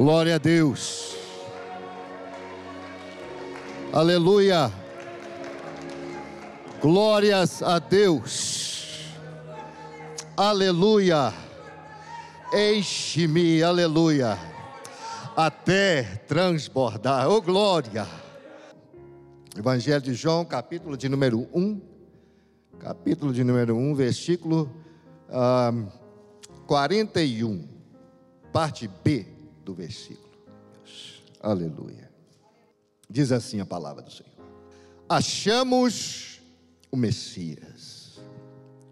Glória a Deus. Aleluia. Glórias a Deus. Aleluia. Enche-me, aleluia. Até transbordar. Oh glória. Evangelho de João, capítulo de número 1. Capítulo de número 1, versículo ah, 41. Parte B do versículo. Aleluia. Diz assim a palavra do Senhor: Achamos o Messias,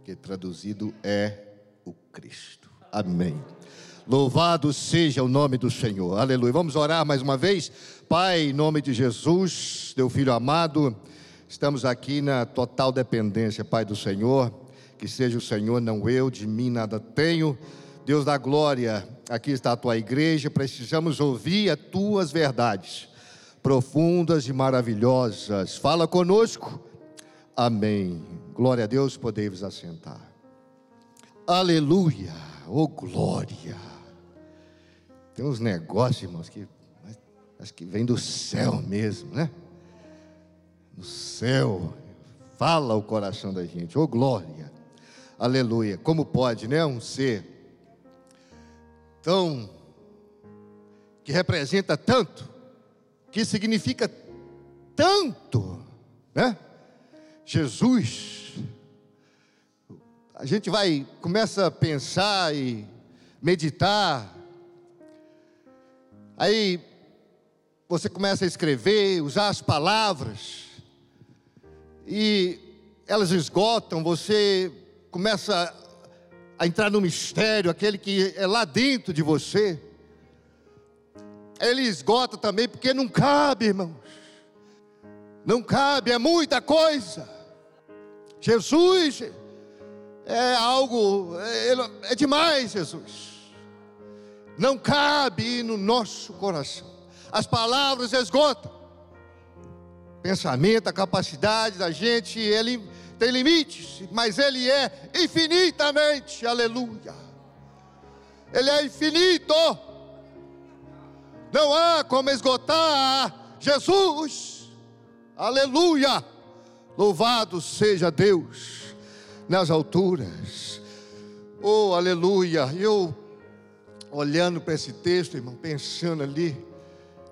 que traduzido é o Cristo. Amém. Louvado seja o nome do Senhor. Aleluia. Vamos orar mais uma vez. Pai, em nome de Jesus, teu filho amado, estamos aqui na total dependência, Pai do Senhor. Que seja o Senhor, não eu, de mim nada tenho. Deus da glória, aqui está a tua igreja, precisamos ouvir as tuas verdades, profundas e maravilhosas. Fala conosco. Amém. Glória a Deus, podemos assentar. Aleluia. Oh glória. Tem uns negócios, irmãos, que acho que vem do céu mesmo, né? No céu. Fala o coração da gente. Oh glória. Aleluia. Como pode, né? Um ser que representa tanto, que significa tanto, né? Jesus. A gente vai começa a pensar e meditar. Aí você começa a escrever, usar as palavras e elas esgotam, você começa a entrar no mistério, aquele que é lá dentro de você. Ele esgota também, porque não cabe, irmãos. Não cabe, é muita coisa. Jesus é algo, é, é demais, Jesus. Não cabe no nosso coração. As palavras esgotam. Pensamento, a capacidade da gente, ele tem limites, mas Ele é infinitamente, aleluia. Ele é infinito. Não há como esgotar Jesus, aleluia. Louvado seja Deus nas alturas, oh aleluia. Eu olhando para esse texto, irmão, pensando ali,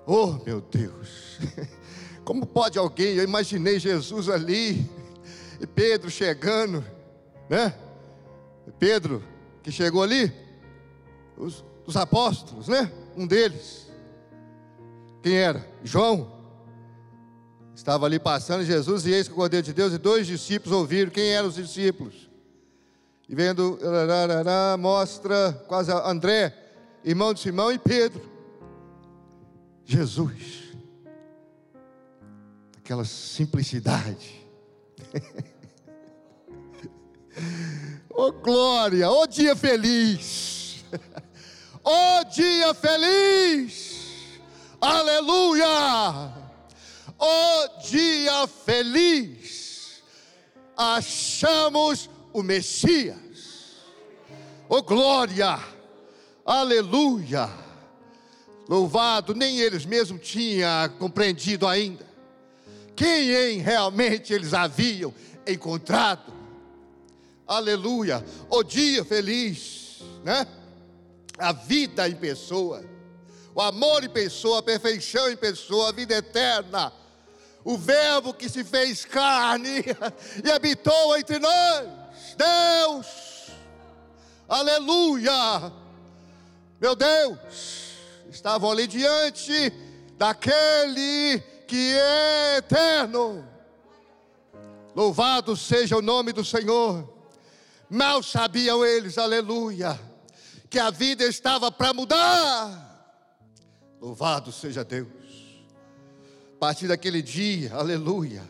oh meu Deus, como pode alguém, eu imaginei Jesus ali, e Pedro chegando, né? Pedro que chegou ali, os, os apóstolos, né? Um deles. Quem era? João. Estava ali passando Jesus e eis que o Cordeiro de Deus e dois discípulos ouviram. Quem eram os discípulos? E vendo, mostra quase André, irmão de Simão e Pedro. Jesus. Aquela simplicidade oh glória, oh dia feliz, oh dia feliz, aleluia, oh dia feliz, achamos o Messias, oh glória, aleluia, louvado, nem eles mesmos tinham compreendido ainda, quem em realmente eles haviam encontrado. Aleluia. O dia feliz, né? A vida em pessoa, o amor em pessoa, a perfeição em pessoa, a vida eterna. O Verbo que se fez carne e habitou entre nós. Deus. Aleluia. Meu Deus, estavam ali diante daquele que é eterno. Louvado seja o nome do Senhor. Mal sabiam eles, aleluia, que a vida estava para mudar. Louvado seja Deus. A partir daquele dia, aleluia.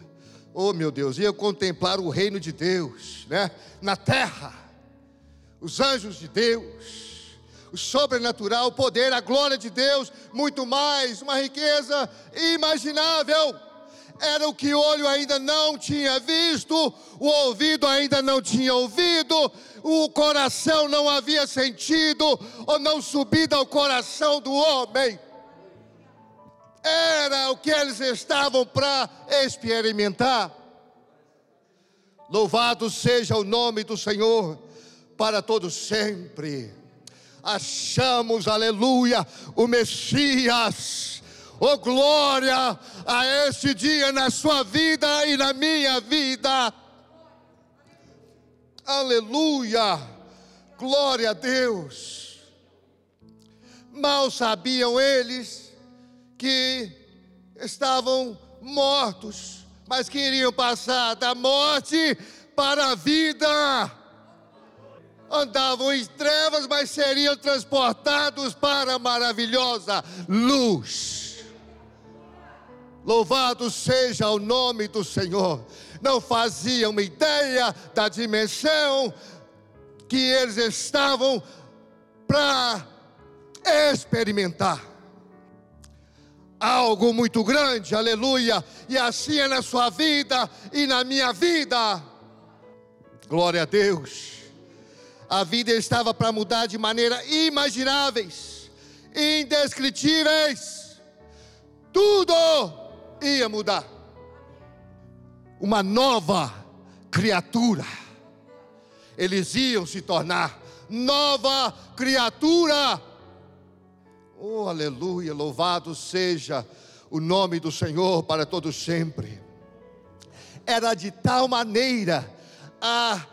Oh meu Deus, ia contemplar o reino de Deus, né? Na terra, os anjos de Deus o sobrenatural, o poder, a glória de Deus, muito mais, uma riqueza imaginável. era o que o olho ainda não tinha visto, o ouvido ainda não tinha ouvido, o coração não havia sentido, ou não subido ao coração do homem. Era o que eles estavam para experimentar. Louvado seja o nome do Senhor para todos sempre. Achamos, aleluia, o Messias. Oh glória a esse dia na sua vida e na minha vida. Aleluia. Glória a Deus. Mal sabiam eles que estavam mortos, mas queriam passar da morte para a vida andavam em trevas, mas seriam transportados para a maravilhosa luz. Louvado seja o nome do Senhor. Não faziam ideia da dimensão que eles estavam para experimentar. Algo muito grande, aleluia, e assim é na sua vida e na minha vida. Glória a Deus a vida estava para mudar de maneira imagináveis, indescritíveis. Tudo ia mudar. Uma nova criatura. Eles iam se tornar nova criatura. Oh, aleluia! Louvado seja o nome do Senhor para todos sempre. Era de tal maneira a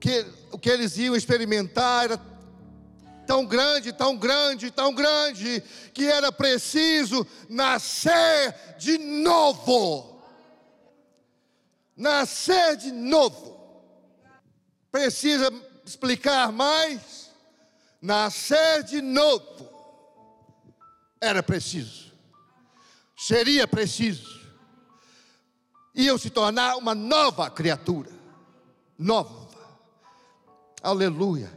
que, o que eles iam experimentar era tão grande, tão grande, tão grande, que era preciso nascer de novo. Nascer de novo. Precisa explicar mais? Nascer de novo. Era preciso. Seria preciso. Iam se tornar uma nova criatura. Nova aleluia,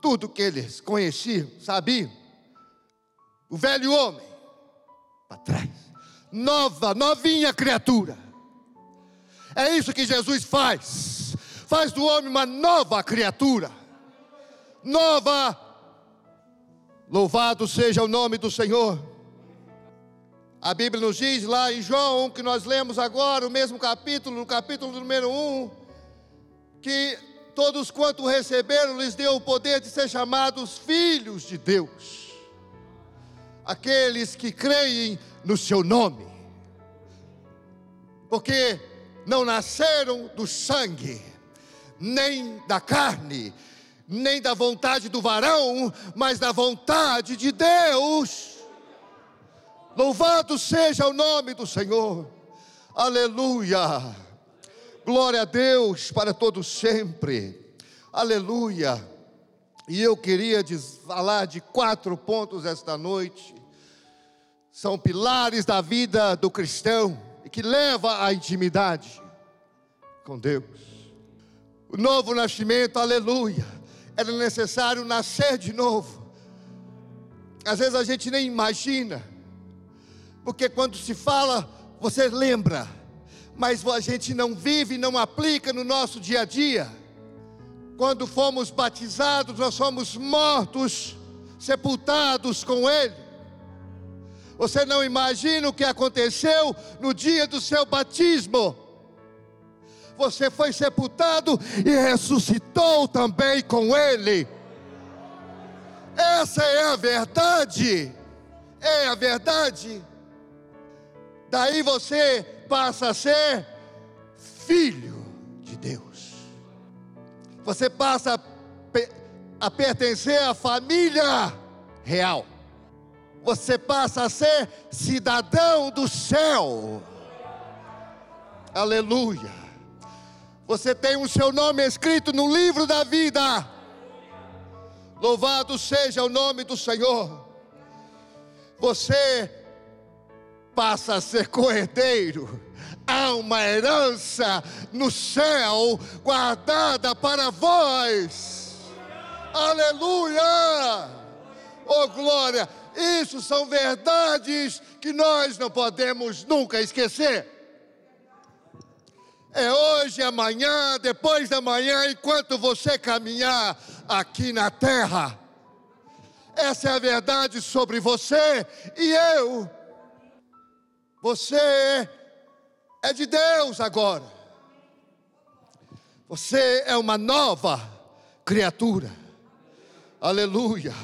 tudo que eles conheciam, sabiam, o velho homem, para trás, nova, novinha criatura, é isso que Jesus faz, faz do homem uma nova criatura, nova, louvado seja o nome do Senhor. A Bíblia nos diz lá em João, que nós lemos agora, o mesmo capítulo, no capítulo número 1, que Todos quanto receberam, lhes deu o poder de ser chamados filhos de Deus. Aqueles que creem no seu nome. Porque não nasceram do sangue, nem da carne, nem da vontade do varão, mas da vontade de Deus. Louvado seja o nome do Senhor. Aleluia. Glória a Deus para todos sempre. Aleluia. E eu queria falar de quatro pontos esta noite. São pilares da vida do cristão e que leva à intimidade com Deus. O novo nascimento, aleluia. Era necessário nascer de novo. Às vezes a gente nem imagina, porque quando se fala, você lembra mas a gente não vive, não aplica no nosso dia a dia. Quando fomos batizados, nós fomos mortos, sepultados com Ele. Você não imagina o que aconteceu no dia do seu batismo. Você foi sepultado e ressuscitou também com Ele. Essa é a verdade. É a verdade. Daí você passa a ser filho de Deus. Você passa a, a pertencer à família real. Você passa a ser cidadão do céu. Aleluia. Você tem o seu nome escrito no livro da vida. Louvado seja o nome do Senhor. Você passa a ser coerdeiro. Há uma herança no céu guardada para vós. Aleluia! Oh glória! Isso são verdades que nós não podemos nunca esquecer. É hoje, amanhã, depois da manhã, enquanto você caminhar aqui na terra. Essa é a verdade sobre você e eu. Você é de Deus agora. Você é uma nova criatura. Aleluia.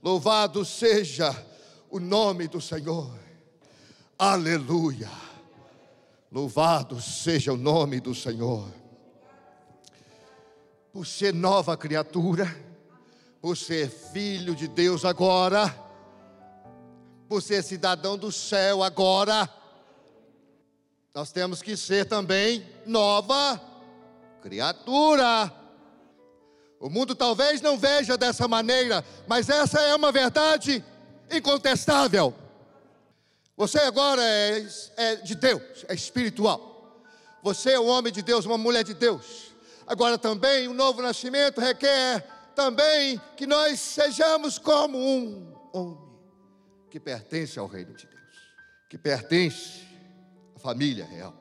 Louvado seja o nome do Senhor. Aleluia. Louvado seja o nome do Senhor. Por ser nova criatura, por ser filho de Deus agora, por ser cidadão do céu agora, nós temos que ser também nova criatura. O mundo talvez não veja dessa maneira, mas essa é uma verdade incontestável. Você agora é, é, de Deus, é espiritual. Você é um homem de Deus, uma mulher de Deus. Agora também o novo nascimento requer também que nós sejamos como um homem que pertence ao reino de Deus, que pertence à família real,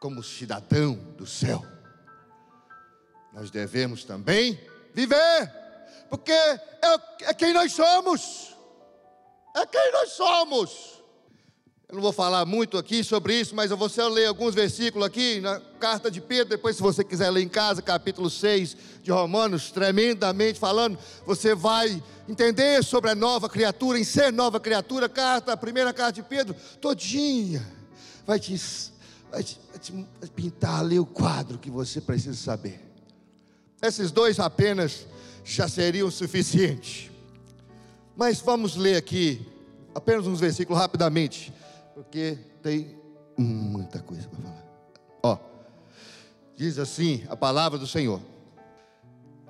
como cidadão do céu nós devemos também viver, porque é, é quem nós somos, é quem nós somos. Eu não vou falar muito aqui sobre isso, mas eu vou só ler alguns versículos aqui na carta de Pedro, depois se você quiser ler em casa, capítulo 6 de Romanos, tremendamente falando, você vai entender sobre a nova criatura, em ser nova criatura, carta, a primeira carta de Pedro, todinha, vai te, vai te, vai te pintar ali o quadro que você precisa saber. Esses dois apenas já seriam suficientes. Mas vamos ler aqui apenas uns versículos rapidamente, porque tem muita coisa para falar. Ó, diz assim a palavra do Senhor.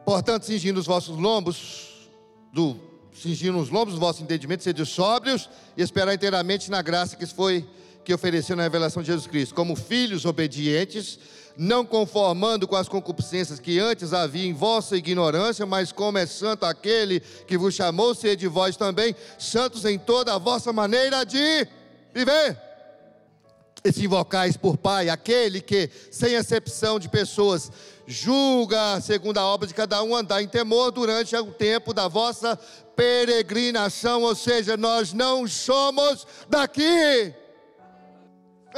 Portanto, cingindo os vossos lombos, do, cingindo os lombos do vosso entendimento, sede sóbrios e esperar inteiramente na graça que foi que ofereceu na revelação de Jesus Cristo, como filhos obedientes não conformando com as concupiscências que antes havia em vossa ignorância, mas como é santo aquele que vos chamou, de vós também santos em toda a vossa maneira de viver. E se invocais por Pai, aquele que, sem acepção de pessoas, julga segundo a obra de cada um andar em temor durante o tempo da vossa peregrinação, ou seja, nós não somos daqui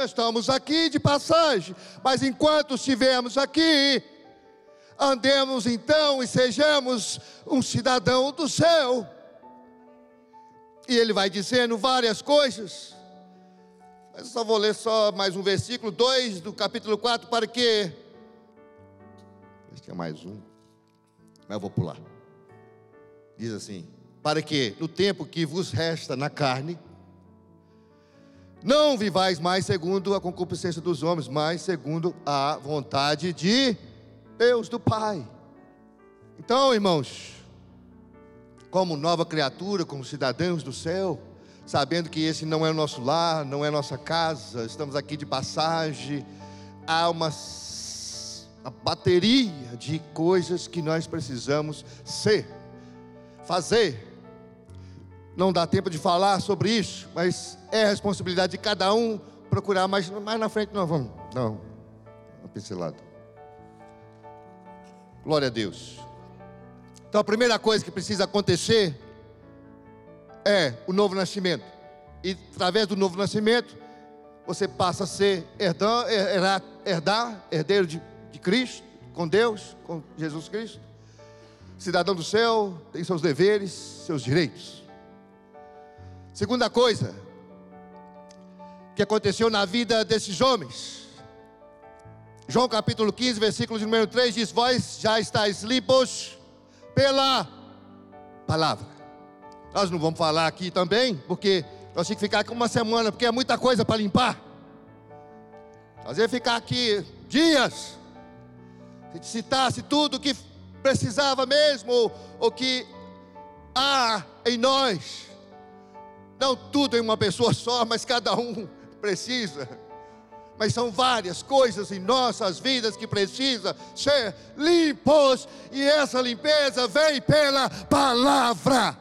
estamos aqui de passagem, mas enquanto estivermos aqui, andemos então e sejamos um cidadão do céu. E ele vai dizendo várias coisas. Eu só vou ler só mais um versículo 2 do capítulo 4 para que que é mais um. Mas eu vou pular. Diz assim: Para que no tempo que vos resta na carne, não vivais mais segundo a concupiscência dos homens, mas segundo a vontade de Deus, do Pai. Então, irmãos, como nova criatura, como cidadãos do céu, sabendo que esse não é o nosso lar, não é nossa casa, estamos aqui de passagem, há uma, uma bateria de coisas que nós precisamos ser, fazer, não dá tempo de falar sobre isso, mas é responsabilidade de cada um procurar mais, mais na frente. Não, vamos, não, uma pincelada. Glória a Deus. Então a primeira coisa que precisa acontecer é o novo nascimento. E através do novo nascimento, você passa a ser herdar, herdar, herdeiro de, de Cristo, com Deus, com Jesus Cristo. Cidadão do céu, tem seus deveres, seus direitos. Segunda coisa que aconteceu na vida desses homens. João capítulo 15, versículo número 3 diz: Vós já estáis limpos pela palavra. Nós não vamos falar aqui também, porque nós temos que ficar aqui uma semana, porque é muita coisa para limpar. Nós ia ficar aqui dias. Se citasse tudo que precisava mesmo, ou que há em nós não tudo em uma pessoa só, mas cada um precisa. Mas são várias coisas em nossas vidas que precisam ser limpos, e essa limpeza vem pela palavra.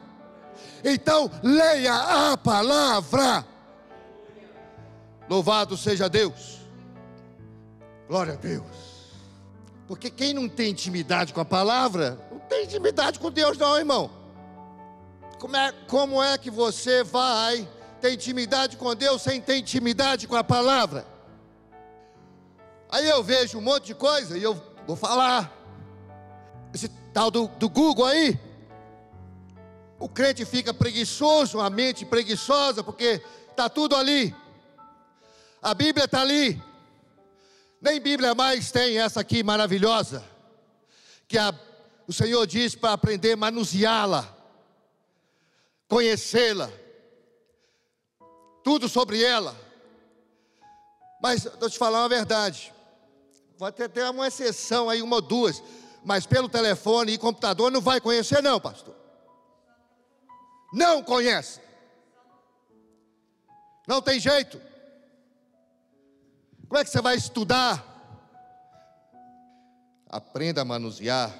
Então, leia a palavra. Louvado seja Deus. Glória a Deus. Porque quem não tem intimidade com a palavra, não tem intimidade com Deus, não, irmão. Como é, como é que você vai ter intimidade com Deus sem ter intimidade com a palavra? Aí eu vejo um monte de coisa e eu vou falar. Esse tal do, do Google aí. O crente fica preguiçoso, a mente preguiçosa, porque está tudo ali. A Bíblia está ali. Nem Bíblia mais tem essa aqui maravilhosa. Que a, o Senhor diz para aprender a manuseá-la, conhecê-la, tudo sobre ela. Mas, vou te falar uma verdade. Vai ter até uma exceção aí, uma ou duas. Mas pelo telefone e computador não vai conhecer, não, pastor. Não conhece. Não tem jeito. Como é que você vai estudar? Aprenda a manusear,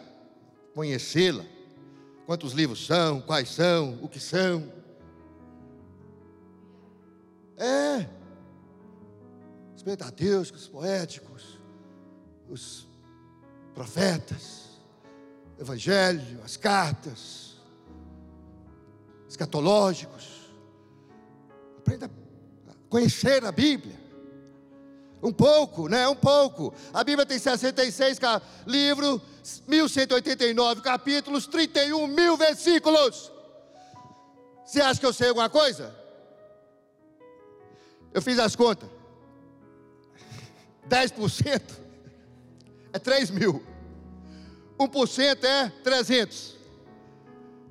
conhecê-la. Quantos livros são, quais são, o que são. É. Os verdadeiros, os poéticos, os profetas, evangelho, as cartas, escatológicos. Aprenda a conhecer a Bíblia. Um pouco, né? Um pouco. A Bíblia tem 66 livros, 1189 capítulos, 31 mil versículos. Você acha que eu sei alguma coisa? Eu fiz as contas. 10% é 3 mil. 1% é 300.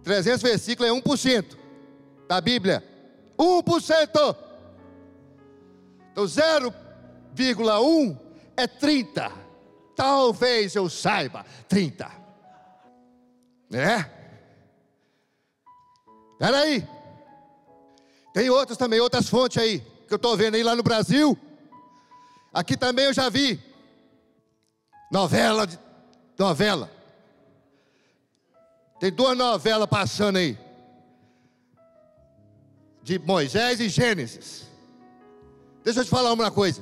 300 versículos é 1% da Bíblia. 1%. Então, 0 0,1 é 30. Talvez eu saiba, 30. Né? Espera aí. Tem outras também, outras fontes aí, que eu estou vendo aí lá no Brasil. Aqui também eu já vi. Novela, de, novela. Tem duas novelas passando aí. De Moisés e Gênesis. Deixa eu te falar uma coisa.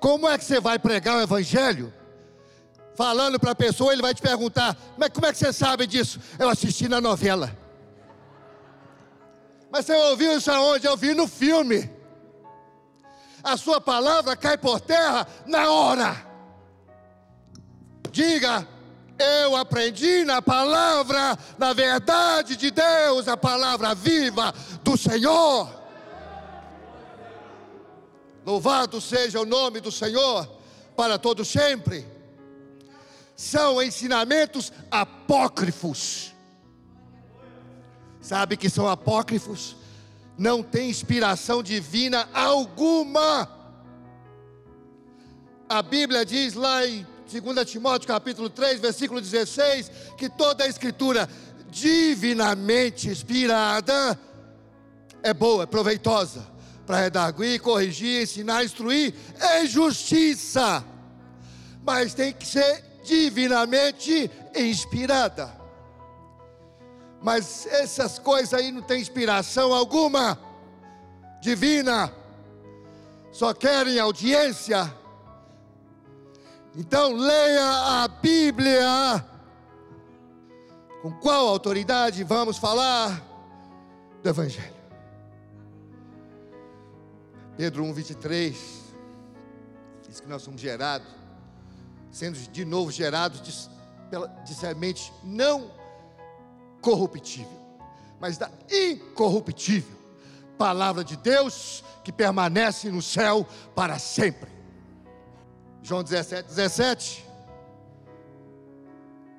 Como é que você vai pregar o Evangelho? Falando para a pessoa, ele vai te perguntar: mas como é que você sabe disso? Eu assisti na novela. Mas você ouviu isso aonde? Eu vi no filme. A sua palavra cai por terra na hora. Diga, eu aprendi na palavra, na verdade de Deus, a palavra viva do Senhor. Louvado seja o nome do Senhor para todo sempre. São ensinamentos apócrifos. Sabe que são apócrifos? Não tem inspiração divina alguma. A Bíblia diz lá em 2 Timóteo capítulo 3, versículo 16, que toda a escritura divinamente inspirada é boa, é proveitosa para redarguir, corrigir, ensinar, instruir em justiça, mas tem que ser divinamente inspirada. Mas essas coisas aí não tem inspiração alguma divina, só querem audiência. Então leia a Bíblia. Com qual autoridade vamos falar do Evangelho? Pedro 1, 23, diz que nós somos gerados, sendo de novo gerados de, pela, de semente não corruptível, mas da incorruptível palavra de Deus que permanece no céu para sempre. João 17, 17.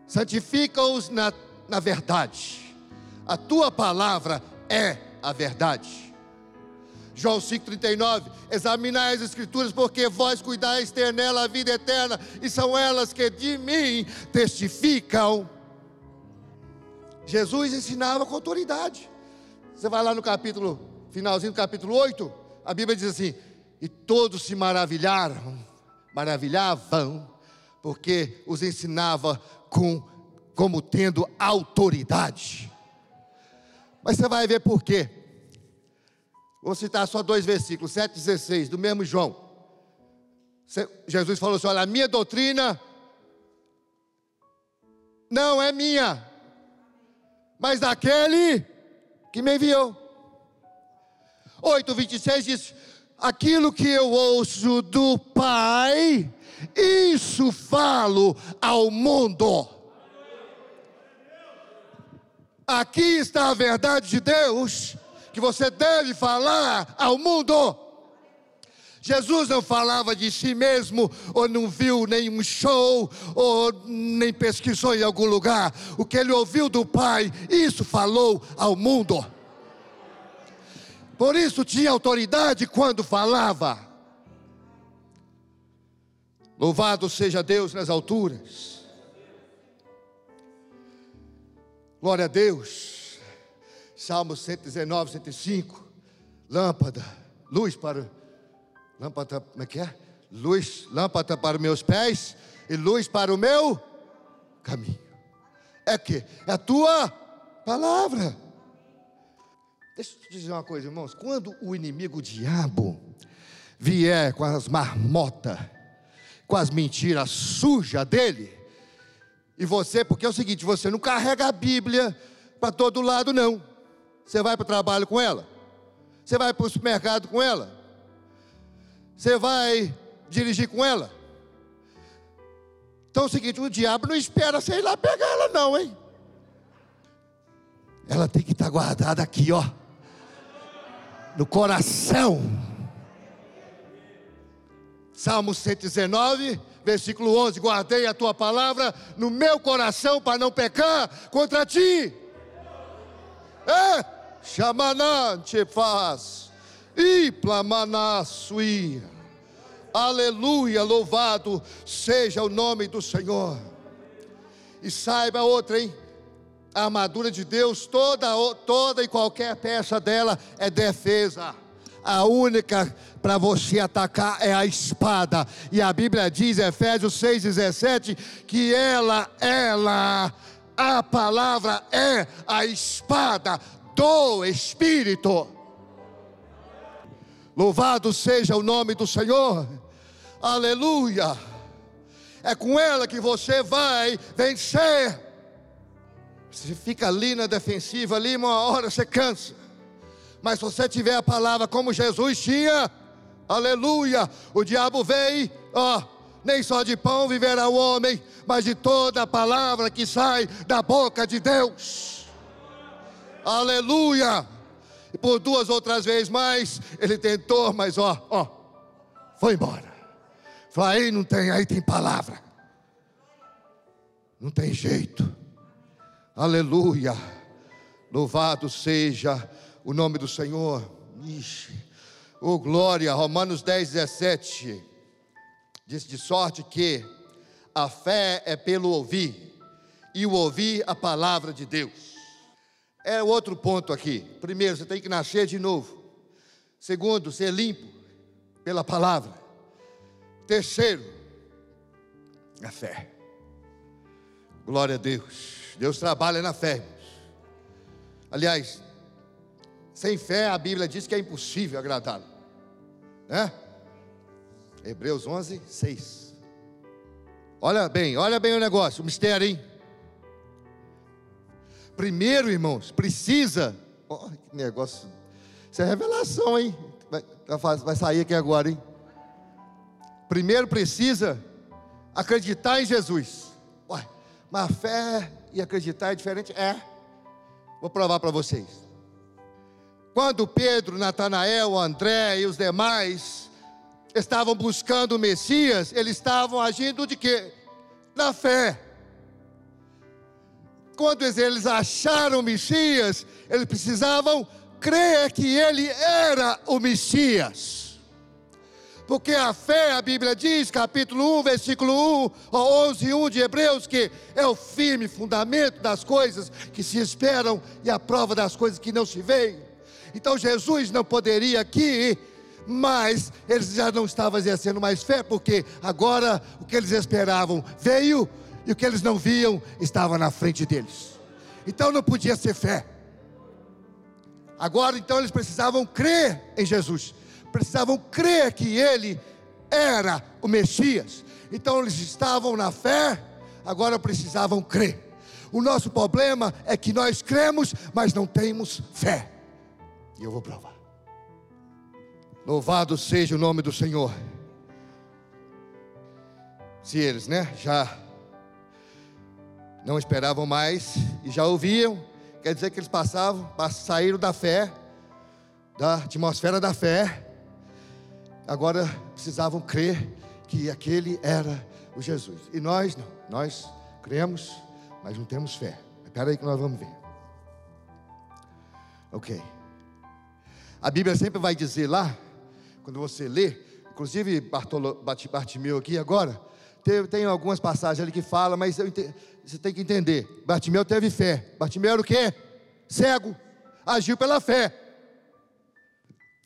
Santifica-os na, na verdade, a tua palavra é a verdade. João 5,39: Examinai as Escrituras, porque vós cuidais ter nela a vida eterna, e são elas que de mim testificam. Jesus ensinava com autoridade. Você vai lá no capítulo, finalzinho do capítulo 8, a Bíblia diz assim: E todos se maravilharam, maravilhavam, porque os ensinava com, como tendo autoridade. Mas você vai ver por quê. Vou citar só dois versículos, 7 e 16, do mesmo João. Jesus falou assim: Olha, a minha doutrina não é minha, mas daquele que me enviou. 8, 26 diz: Aquilo que eu ouço do Pai, isso falo ao mundo. Aqui está a verdade de Deus que você deve falar ao mundo. Jesus não falava de si mesmo, ou não viu nenhum show, ou nem pesquisou em algum lugar. O que ele ouviu do Pai, isso falou ao mundo. Por isso tinha autoridade quando falava. Louvado seja Deus nas alturas. Glória a Deus. Salmo 119, 105. Lâmpada, luz para Lâmpada, como é que é? Luz, lâmpada para meus pés e luz para o meu caminho. É que é a tua palavra. Deixa eu te dizer uma coisa, irmãos. Quando o inimigo, o diabo, vier com as marmotas, com as mentiras sujas dele, e você, porque é o seguinte, você não carrega a Bíblia para todo lado, não. Você vai para o trabalho com ela, você vai para o supermercado com ela, você vai dirigir com ela? Então é o seguinte: o diabo não espera você ir lá pegar ela, não, hein? Ela tem que estar guardada aqui, ó, no coração. Salmo 119, versículo 11: Guardei a tua palavra no meu coração para não pecar contra ti. É, te faz e plamanasui. Aleluia, louvado seja o nome do Senhor. E saiba outra, hein? A armadura de Deus, toda, toda e qualquer peça dela é defesa. A única para você atacar é a espada. E a Bíblia diz, Efésios 6,17, que ela, ela, a palavra é a espada do Espírito. Louvado seja o nome do Senhor. Aleluia. É com ela que você vai vencer. Você fica ali na defensiva, ali uma hora você cansa. Mas se você tiver a palavra como Jesus tinha, aleluia, o diabo vem, ó, nem só de pão viverá o homem, mas de toda a palavra que sai da boca de Deus. Aleluia. E por duas outras vezes mais, ele tentou, mas ó, ó, foi embora. Falou, aí não tem, aí tem palavra. Não tem jeito. Aleluia. Louvado seja o nome do Senhor. Ixi. Oh glória, Romanos 10, 17. Diz de sorte que a fé é pelo ouvir, e o ouvir a palavra de Deus. É outro ponto aqui. Primeiro, você tem que nascer de novo. Segundo, ser limpo pela palavra. Terceiro, a fé. Glória a Deus. Deus trabalha na fé. Aliás, sem fé a Bíblia diz que é impossível agradá-lo. Né? Hebreus 11, 6. Olha bem, olha bem o negócio, o mistério, hein? Primeiro, irmãos, precisa. Oh, que negócio. Isso é revelação, hein? Vai, vai sair aqui agora, hein? Primeiro precisa acreditar em Jesus. Mas fé e acreditar é diferente? É. Vou provar para vocês. Quando Pedro, Natanael, André e os demais estavam buscando o Messias, eles estavam agindo de quê? Na fé. Quando eles acharam o Messias, eles precisavam crer que ele era o Messias. Porque a fé, a Bíblia diz, capítulo 1, versículo 1, 11, 1 de Hebreus, que é o firme fundamento das coisas que se esperam e a prova das coisas que não se veem. Então Jesus não poderia aqui, mas eles já não estavam exercendo mais fé, porque agora o que eles esperavam veio e o que eles não viam estava na frente deles. Então não podia ser fé. Agora então eles precisavam crer em Jesus, precisavam crer que ele era o Messias. Então eles estavam na fé, agora precisavam crer. O nosso problema é que nós cremos, mas não temos fé. E eu vou provar. Louvado seja o nome do Senhor. Se eles, né, já não esperavam mais e já ouviam, quer dizer que eles passavam, saíram da fé, da atmosfera da fé, agora precisavam crer que aquele era o Jesus. E nós não, nós cremos, mas não temos fé. Espera aí que nós vamos ver. Ok. A Bíblia sempre vai dizer lá, quando você lê, inclusive Bartolo, Bartimeu aqui agora, tem, tem, algumas passagens ali que fala, mas você tem que entender. Bartimeu teve fé. Bartimeu era o quê? Cego. Agiu pela fé.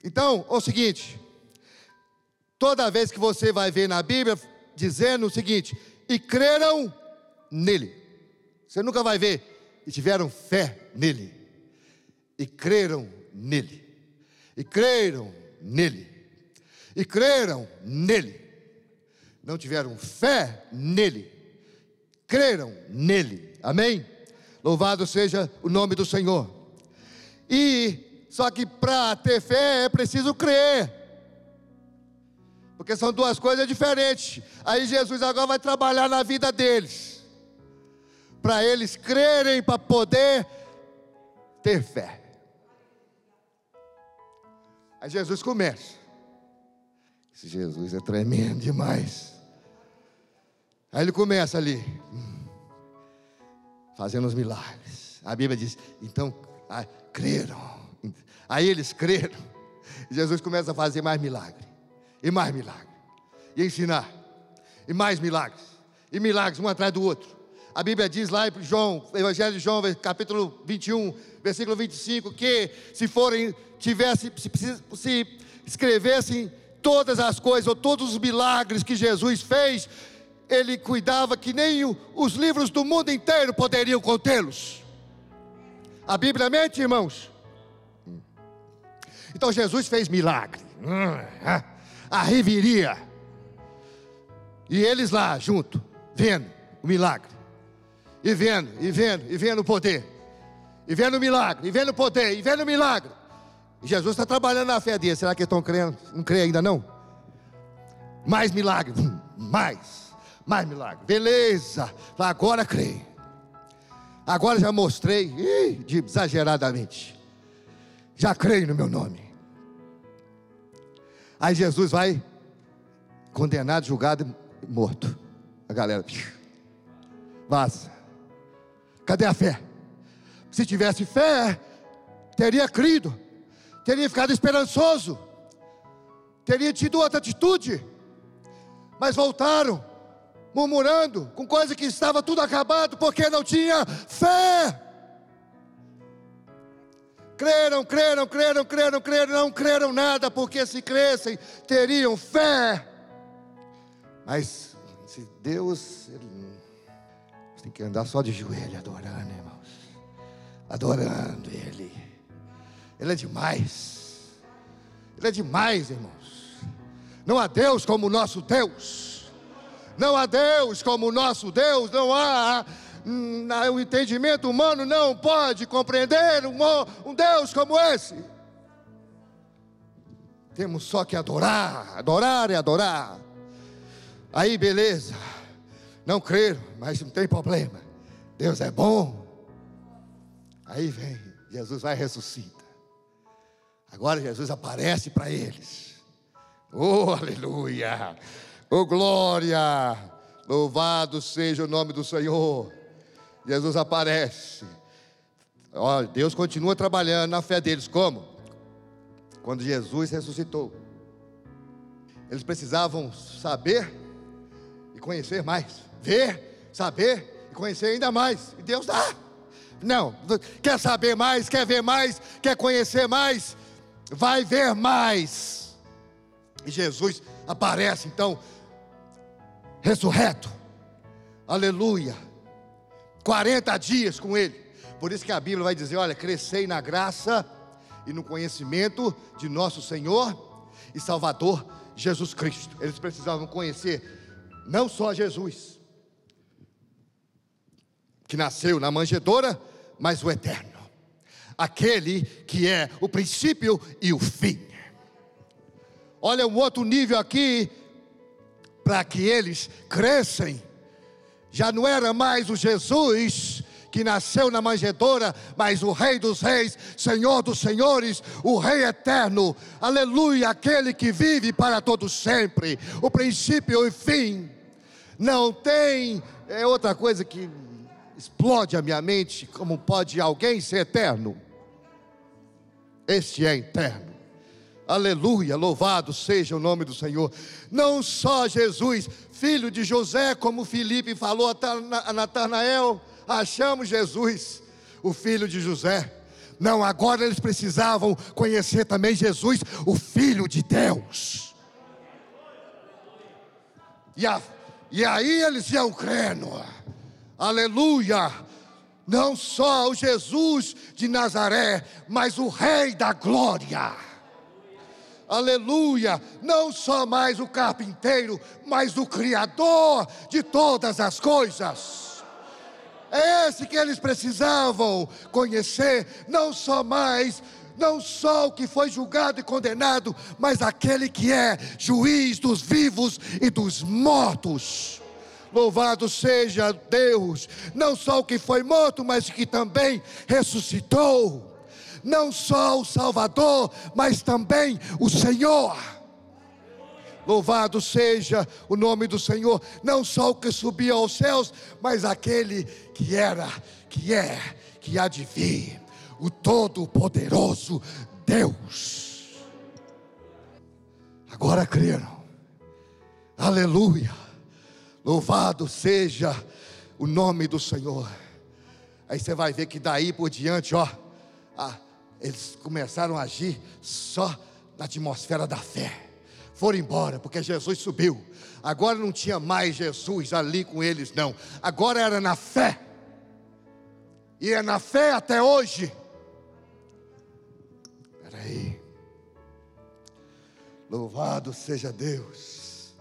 Então, é o seguinte: toda vez que você vai ver na Bíblia dizendo o seguinte, e creram nele. Você nunca vai ver, e tiveram fé nele, e creram nele, e creram nele, e creram nele. Não tiveram fé nele, creram nele. Amém? Louvado seja o nome do Senhor. E só que para ter fé é preciso crer. Porque são duas coisas diferentes. Aí Jesus agora vai trabalhar na vida deles. Para eles crerem, para poder ter fé. Aí Jesus começa. Esse Jesus é tremendo demais. Aí ele começa ali, fazendo os milagres. A Bíblia diz: então, ah, creram. Aí eles creram. Jesus começa a fazer mais milagres e mais milagres, e ensinar, e mais milagres, e milagres um atrás do outro. A Bíblia diz lá em João, Evangelho de João, capítulo 21, versículo 25, que se forem, tivesse, se, se escrevessem todas as coisas, ou todos os milagres que Jesus fez, ele cuidava que nem os livros do mundo inteiro poderiam contê-los. A Bíblia mente, irmãos? Então Jesus fez milagre. A reviria. E eles lá junto, vendo o milagre. E vendo, e vendo, e vendo o poder. E vendo o milagre, e vendo o poder, e vendo o milagre. Jesus está trabalhando na fé deles. Será que estão crendo? Não crê ainda não? Mais milagre, mais, mais milagre. Beleza, agora creio. Agora já mostrei, ih, exageradamente. Já creio no meu nome. Aí Jesus vai condenado, julgado e morto. A galera vaza. Cadê a fé? Se tivesse fé, teria crido, teria ficado esperançoso, teria tido outra atitude. Mas voltaram, murmurando, com coisa que estava tudo acabado, porque não tinha fé. Creram, creram, creram, creram, creram, não creram nada, porque se crescem, teriam fé. Mas se Deus, ele, tem que andar só de joelho adorando, irmãos. Adorando Ele. Ele é demais. Ele é demais, irmãos. Não há Deus como o nosso Deus. Não há Deus como o nosso Deus. Não há o entendimento humano não pode compreender um, um Deus como esse. Temos só que adorar, adorar e adorar. Aí, beleza. Não creram, mas não tem problema. Deus é bom. Aí vem, Jesus vai e ressuscita. Agora Jesus aparece para eles. Oh, aleluia! Oh, glória! Louvado seja o nome do Senhor. Jesus aparece. Ó, Deus continua trabalhando na fé deles. Como? Quando Jesus ressuscitou. Eles precisavam saber e conhecer mais. Ver, saber e conhecer ainda mais. E Deus dá. Não, quer saber mais, quer ver mais, quer conhecer mais, vai ver mais. E Jesus aparece então, ressurreto. Aleluia 40 dias com ele. Por isso que a Bíblia vai dizer: olha, crescei na graça e no conhecimento de nosso Senhor e Salvador Jesus Cristo. Eles precisavam conhecer não só Jesus, que nasceu na manjedoura, mas o eterno, aquele que é o princípio e o fim. Olha um outro nível aqui, para que eles crescem. Já não era mais o Jesus que nasceu na manjedoura, mas o Rei dos Reis, Senhor dos Senhores, o Rei eterno, aleluia, aquele que vive para todos sempre, o princípio e fim. Não tem, é outra coisa que explode a minha mente, como pode alguém ser eterno? Este é eterno. Aleluia, louvado seja o nome do Senhor. Não só Jesus, filho de José, como Felipe falou a Natanael, achamos Jesus, o filho de José. Não, agora eles precisavam conhecer também Jesus, o filho de Deus. E, a, e aí eles iam crendo aleluia, não só o Jesus de Nazaré, mas o Rei da Glória. Aleluia, não só mais o carpinteiro, mas o Criador de todas as coisas. É esse que eles precisavam conhecer, não só mais não só o que foi julgado e condenado, mas aquele que é juiz dos vivos e dos mortos. Louvado seja Deus, não só o que foi morto, mas que também ressuscitou. Não só o Salvador, mas também o Senhor. Louvado seja o nome do Senhor, não só o que subia aos céus, mas aquele que era, que é, que há de vir, o Todo-Poderoso Deus. Agora creram, aleluia. Louvado seja o nome do Senhor. Aí você vai ver que daí por diante, ó, ah, eles começaram a agir só na atmosfera da fé. Foram embora, porque Jesus subiu. Agora não tinha mais Jesus ali com eles, não. Agora era na fé. E é na fé até hoje. Espera aí. Louvado seja Deus.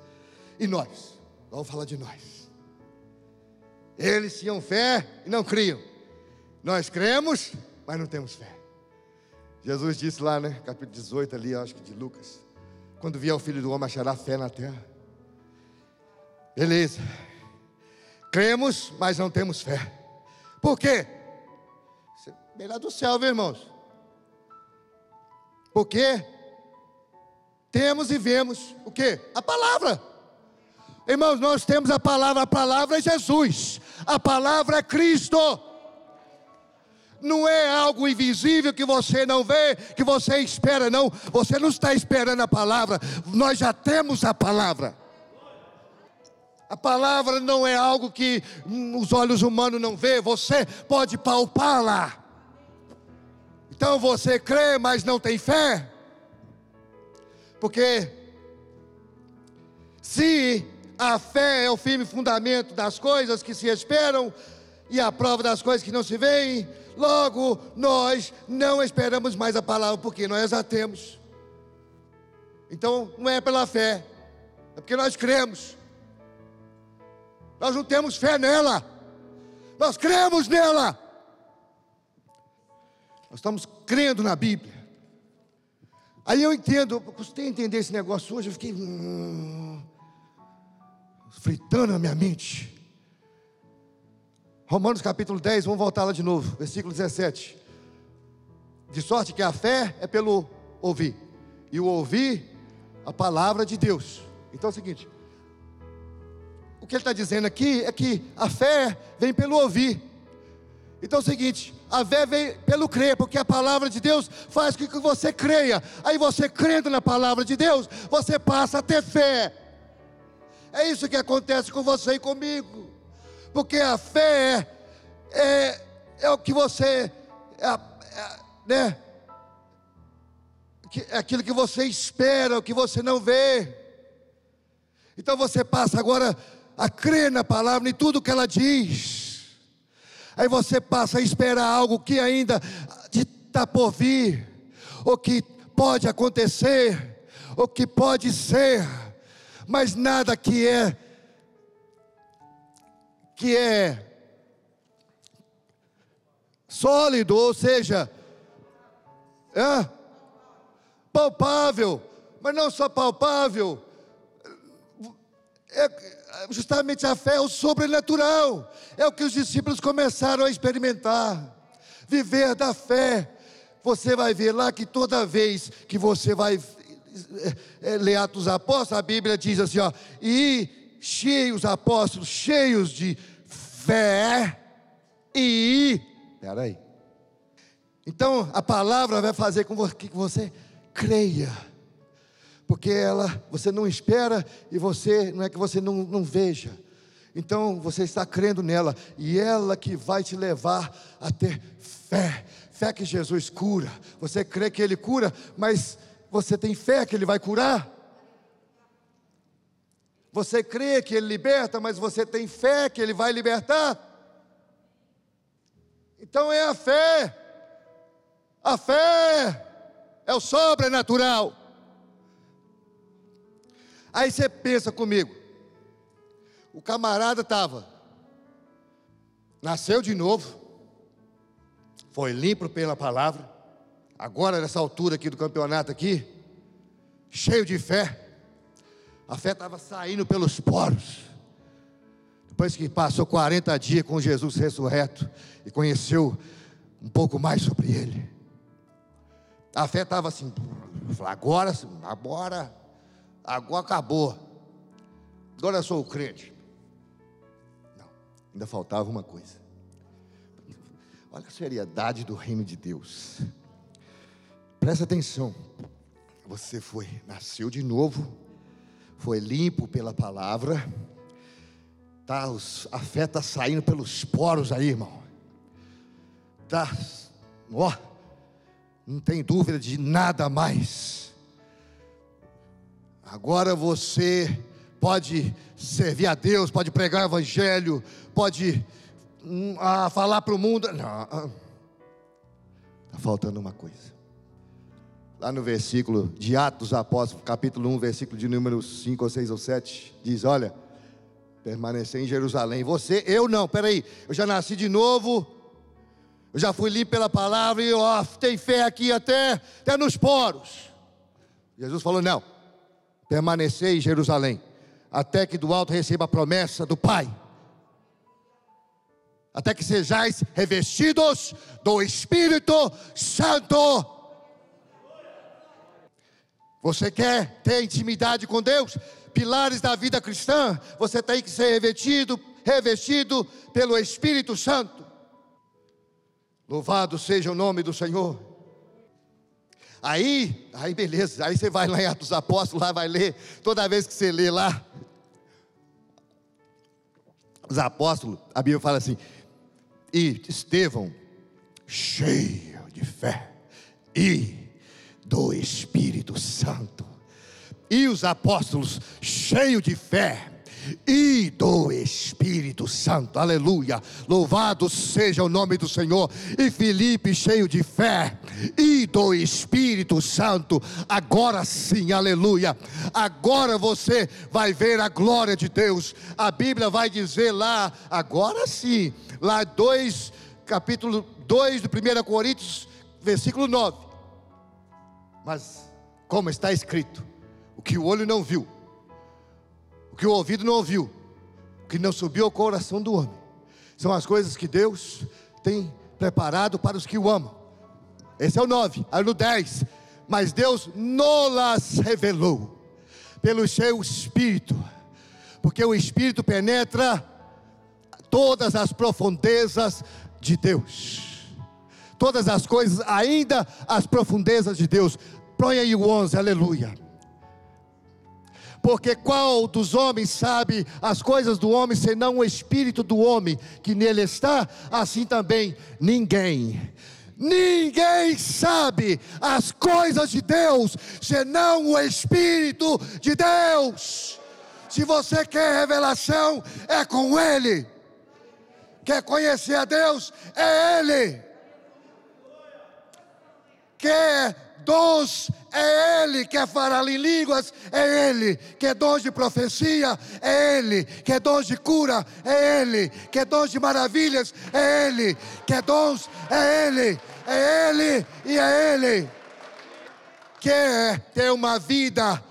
E nós? Vamos falar de nós. Eles tinham fé e não criam. Nós cremos, mas não temos fé. Jesus disse lá, né, capítulo 18 ali, acho que de Lucas, quando vier o Filho do Homem achará fé na terra. Beleza. Cremos, mas não temos fé. Por quê? Melhor do céu, viu, irmãos? Porque temos e vemos o que? A palavra. Irmãos, nós temos a palavra, a palavra é Jesus, a palavra é Cristo. Não é algo invisível que você não vê, que você espera, não. Você não está esperando a palavra, nós já temos a palavra. A palavra não é algo que hum, os olhos humanos não vê, você pode palpá-la. Então você crê, mas não tem fé. Porque se a fé é o firme fundamento das coisas que se esperam e a prova das coisas que não se veem. Logo, nós não esperamos mais a palavra, porque nós a temos. Então, não é pela fé, é porque nós cremos. Nós não temos fé nela, nós cremos nela. Nós estamos crendo na Bíblia. Aí eu entendo, eu custei entender esse negócio hoje, eu fiquei. Hum, fritando a minha mente. Romanos capítulo 10, vamos voltar lá de novo, versículo 17. De sorte que a fé é pelo ouvir, e o ouvir a palavra de Deus. Então é o seguinte: o que ele está dizendo aqui é que a fé vem pelo ouvir. Então é o seguinte: a fé vem pelo crer, porque a palavra de Deus faz com que você creia. Aí você crendo na palavra de Deus, você passa a ter fé. É isso que acontece com você e comigo. Porque a fé é, é, é o que você, é, é, né? É aquilo que você espera, o que você não vê. Então você passa agora a crer na palavra, em tudo que ela diz. Aí você passa a esperar algo que ainda está por vir. o que pode acontecer, o que pode ser, mas nada que é que é sólido, ou seja, é, palpável, mas não só palpável, é justamente a fé é o sobrenatural, é o que os discípulos começaram a experimentar, viver da fé. Você vai ver lá que toda vez que você vai é, é, ler Atos Apóstolos, a Bíblia diz assim: ó, e cheios apóstolos, cheios de fé e. Peraí. Então a palavra vai fazer com que você creia porque ela, você não espera e você, não é que você não, não veja. Então você está crendo nela e ela que vai te levar a ter fé. Fé que Jesus cura. Você crê que Ele cura, mas você tem fé que Ele vai curar? Você crê que Ele liberta, mas você tem fé que Ele vai libertar? Então é a fé. A fé é o sobrenatural. Aí você pensa comigo, o camarada estava, nasceu de novo, foi limpo pela palavra, agora nessa altura aqui do campeonato aqui, cheio de fé, a fé estava saindo pelos poros. Depois que passou 40 dias com Jesus ressurreto e conheceu um pouco mais sobre ele, a fé estava assim, agora, agora agora acabou. Agora eu sou o crente. Não, ainda faltava uma coisa. Olha a seriedade do reino de Deus. Presta atenção. Você foi, nasceu de novo, foi limpo pela palavra. Tá, os, a fé está saindo pelos poros aí, irmão. Tá, ó, não tem dúvida de nada mais Agora você pode servir a Deus, pode pregar o Evangelho, pode hum, ah, falar para o mundo. Não, está faltando uma coisa. Lá no versículo de Atos Apóstolos, capítulo 1, versículo de número 5 ou 6 ou 7, diz: Olha, permanecer em Jerusalém. Você, eu não, peraí, eu já nasci de novo, eu já fui limpo pela palavra e ó, tem fé aqui até, até nos poros. Jesus falou: Não permanecer em Jerusalém, até que do alto receba a promessa do Pai, até que sejais revestidos do Espírito Santo. Você quer ter intimidade com Deus? Pilares da vida cristã, você tem que ser revestido, revestido pelo Espírito Santo. Louvado seja o nome do Senhor. Aí, aí beleza, aí você vai lá em Atos Apóstolos, lá vai ler, toda vez que você lê lá, os apóstolos, a Bíblia fala assim, e Estevão, cheio de fé e do Espírito Santo, e os apóstolos, cheios de fé e do Espírito Santo, aleluia. Louvado seja o nome do Senhor. E Felipe, cheio de fé e do Espírito Santo, agora sim, aleluia. Agora você vai ver a glória de Deus. A Bíblia vai dizer lá, agora sim, lá 2, capítulo 2 do 1 Coríntios, versículo 9. Mas, como está escrito, o que o olho não viu, o que o ouvido não ouviu, o que não subiu ao coração do homem, são as coisas que Deus tem preparado para os que o amam. Esse é o 9, aí no 10, mas Deus nolas revelou pelo seu Espírito, porque o Espírito penetra todas as profundezas de Deus, todas as coisas, ainda as profundezas de Deus. Põe aí o 11, aleluia porque qual dos homens sabe as coisas do homem senão o espírito do homem que nele está? Assim também ninguém. Ninguém sabe as coisas de Deus senão o Espírito de Deus. Se você quer revelação, é com Ele. Quer conhecer a Deus? É Ele. Quer dons, é Ele. Quer falar em línguas, é Ele. Quer dons de profecia, é Ele. Quer dons de cura, é Ele. Quer dons de maravilhas, é Ele. Quer dons, é Ele. É Ele e é Ele. Quer ter uma vida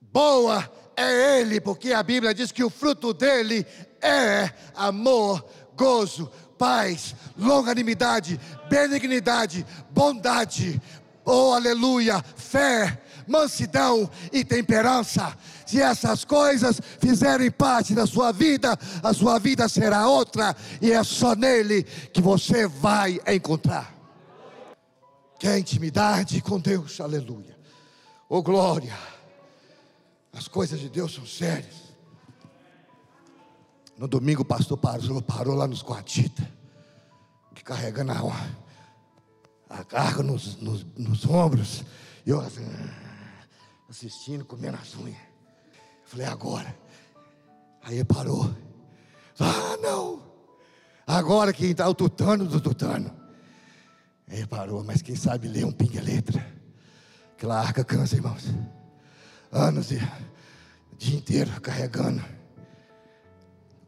boa, é Ele, porque a Bíblia diz que o fruto dele é amor, gozo, paz, longanimidade, benignidade, bondade, oh aleluia, fé, mansidão e temperança. Se essas coisas fizerem parte da sua vida, a sua vida será outra, e é só nele que você vai encontrar. É intimidade com Deus, aleluia. Oh glória. As coisas de Deus são sérias. No domingo o pastor parou, parou lá nos quartitas, carregando a, a carga nos, nos, nos ombros. E eu assim, assistindo, comendo as unhas. Falei, agora. Aí ele parou. Ah, não. Agora quem está o tutano do tutano. Aí parou, mas quem sabe ler um pinga-letra. Aquela arca cansa, irmãos anos e dia inteiro carregando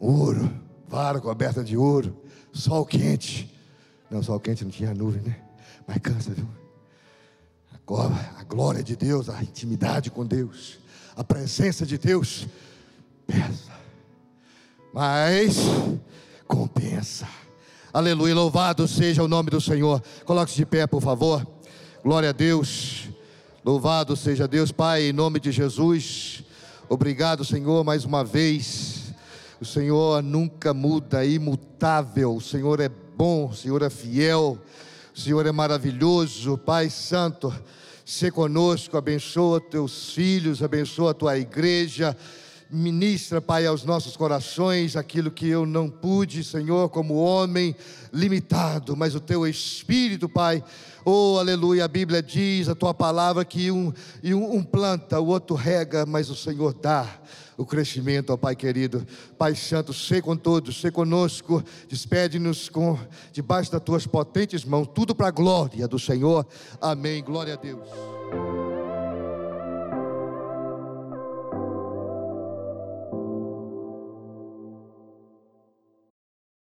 ouro, vara coberta de ouro, sol quente. Não, sol quente não tinha nuvem, né? Mas cansa, viu? Agora, a glória de Deus, a intimidade com Deus, a presença de Deus pesa, mas compensa. Aleluia, louvado seja o nome do Senhor. Coloque-se de pé, por favor. Glória a Deus. Louvado seja Deus, Pai, em nome de Jesus. Obrigado, Senhor, mais uma vez. O Senhor nunca muda, é imutável. O Senhor é bom, o Senhor é fiel, o Senhor é maravilhoso, Pai Santo. Se conosco, abençoa teus filhos, abençoa a tua igreja. Ministra, Pai, aos nossos corações aquilo que eu não pude, Senhor, como homem limitado, mas o teu Espírito, Pai Oh, aleluia, a Bíblia diz, a tua palavra, que um, um, um planta, o outro rega, mas o Senhor dá o crescimento, ó Pai querido. Pai Santo, sei com todos, sei conosco, despede-nos com debaixo das tuas potentes mãos, tudo para a glória do Senhor. Amém. Glória a Deus.